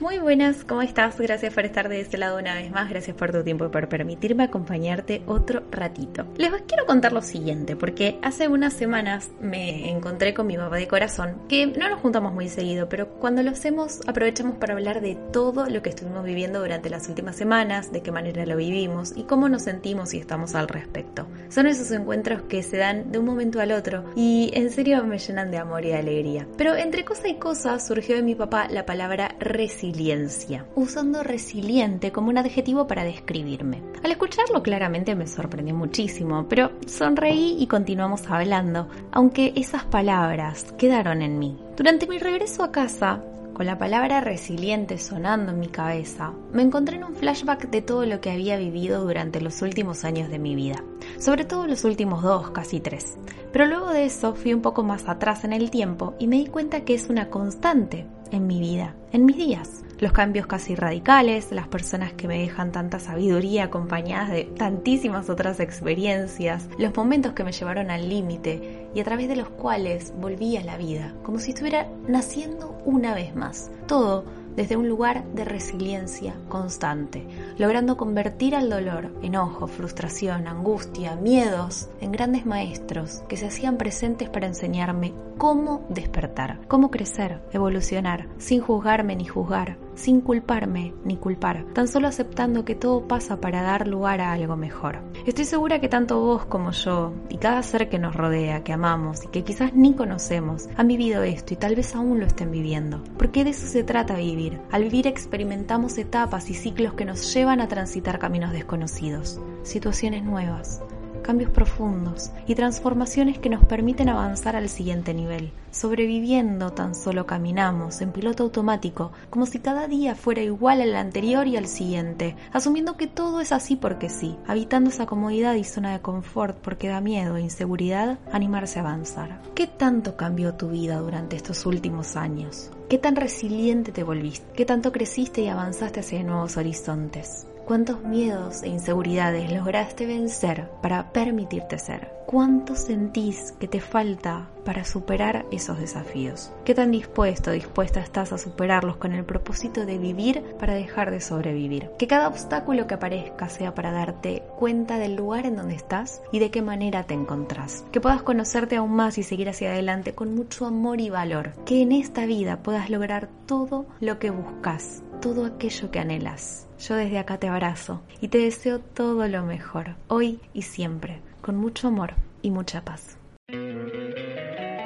Muy buenas, ¿cómo estás? Gracias por estar de este lado una vez más, gracias por tu tiempo y por permitirme acompañarte otro ratito. Les quiero contar lo siguiente, porque hace unas semanas me encontré con mi papá de corazón, que no nos juntamos muy seguido, pero cuando lo hacemos aprovechamos para hablar de todo lo que estuvimos viviendo durante las últimas semanas, de qué manera lo vivimos y cómo nos sentimos y estamos al respecto. Son esos encuentros que se dan de un momento al otro y en serio me llenan de amor y alegría. Pero entre cosa y cosa surgió de mi papá la palabra resiliencia usando resiliente como un adjetivo para describirme. Al escucharlo claramente me sorprendió muchísimo, pero sonreí y continuamos hablando, aunque esas palabras quedaron en mí. Durante mi regreso a casa, con la palabra resiliente sonando en mi cabeza, me encontré en un flashback de todo lo que había vivido durante los últimos años de mi vida, sobre todo los últimos dos, casi tres. Pero luego de eso fui un poco más atrás en el tiempo y me di cuenta que es una constante en mi vida, en mis días los cambios casi radicales, las personas que me dejan tanta sabiduría acompañadas de tantísimas otras experiencias, los momentos que me llevaron al límite y a través de los cuales volví a la vida, como si estuviera naciendo una vez más. Todo desde un lugar de resiliencia constante, logrando convertir al dolor, enojo, frustración, angustia, miedos en grandes maestros que se hacían presentes para enseñarme cómo despertar, cómo crecer, evolucionar, sin juzgarme ni juzgar, sin culparme ni culpar, tan solo aceptando que todo pasa para dar lugar a algo mejor. Estoy segura que tanto vos como yo y cada ser que nos rodea, que amamos y que quizás ni conocemos, han vivido esto y tal vez aún lo estén viviendo, porque de eso se trata vivir. Al vivir experimentamos etapas y ciclos que nos llevan a transitar caminos desconocidos, situaciones nuevas, cambios profundos y transformaciones que nos permiten avanzar al siguiente nivel. Sobreviviendo tan solo caminamos en piloto automático, como si cada día fuera igual al anterior y al siguiente, asumiendo que todo es así porque sí, habitando esa comodidad y zona de confort porque da miedo e inseguridad animarse a avanzar. ¿Qué tanto cambió tu vida durante estos últimos años? ¿Qué tan resiliente te volviste? ¿Qué tanto creciste y avanzaste hacia nuevos horizontes? ¿Cuántos miedos e inseguridades lograste vencer para permitirte ser? ¿Cuánto sentís que te falta para superar esos desafíos? ¿Qué tan dispuesto o dispuesta estás a superarlos con el propósito de vivir para dejar de sobrevivir? Que cada obstáculo que aparezca sea para darte cuenta del lugar en donde estás y de qué manera te encontrás. Que puedas conocerte aún más y seguir hacia adelante con mucho amor y valor. Que en esta vida puedas lograr todo lo que buscas, todo aquello que anhelas. Yo desde acá te abrazo y te deseo todo lo mejor, hoy y siempre, con mucho amor y mucha paz.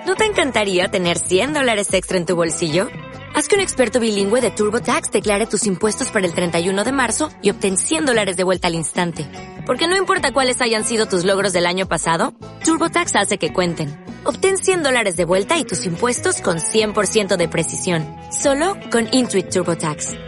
¿No te encantaría tener 100 dólares extra en tu bolsillo? Haz que un experto bilingüe de TurboTax declare tus impuestos para el 31 de marzo y obtén 100 dólares de vuelta al instante. Porque no importa cuáles hayan sido tus logros del año pasado, TurboTax hace que cuenten. Obtén 100 dólares de vuelta y tus impuestos con 100% de precisión, solo con Intuit TurboTax.